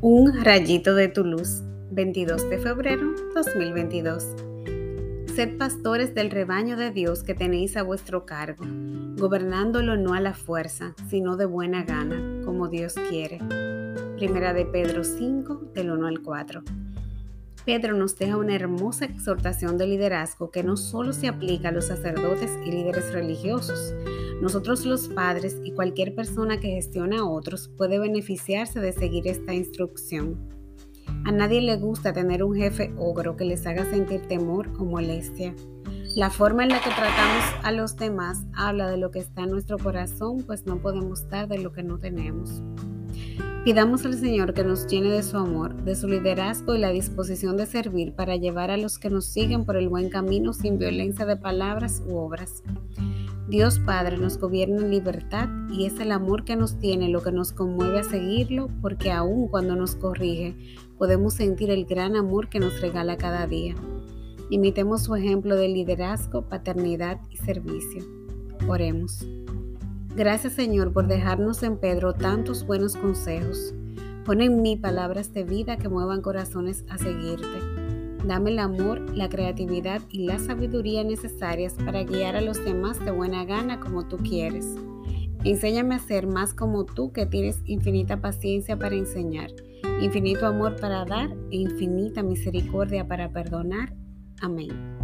Un rayito de tu luz, 22 de febrero 2022. Sed pastores del rebaño de Dios que tenéis a vuestro cargo, gobernándolo no a la fuerza, sino de buena gana, como Dios quiere. Primera de Pedro 5, del 1 al 4. Pedro nos deja una hermosa exhortación de liderazgo que no solo se aplica a los sacerdotes y líderes religiosos. Nosotros los padres y cualquier persona que gestiona a otros puede beneficiarse de seguir esta instrucción. A nadie le gusta tener un jefe ogro que les haga sentir temor o molestia. La forma en la que tratamos a los demás habla de lo que está en nuestro corazón, pues no podemos dar de lo que no tenemos. Pidamos al Señor que nos llene de su amor, de su liderazgo y la disposición de servir para llevar a los que nos siguen por el buen camino sin violencia de palabras u obras. Dios Padre nos gobierna en libertad y es el amor que nos tiene lo que nos conmueve a seguirlo porque aun cuando nos corrige podemos sentir el gran amor que nos regala cada día. Imitemos su ejemplo de liderazgo, paternidad y servicio. Oremos. Gracias Señor por dejarnos en Pedro tantos buenos consejos. Pon en mí palabras de vida que muevan corazones a seguirte. Dame el amor, la creatividad y la sabiduría necesarias para guiar a los demás de buena gana como tú quieres. Enséñame a ser más como tú que tienes infinita paciencia para enseñar, infinito amor para dar e infinita misericordia para perdonar. Amén.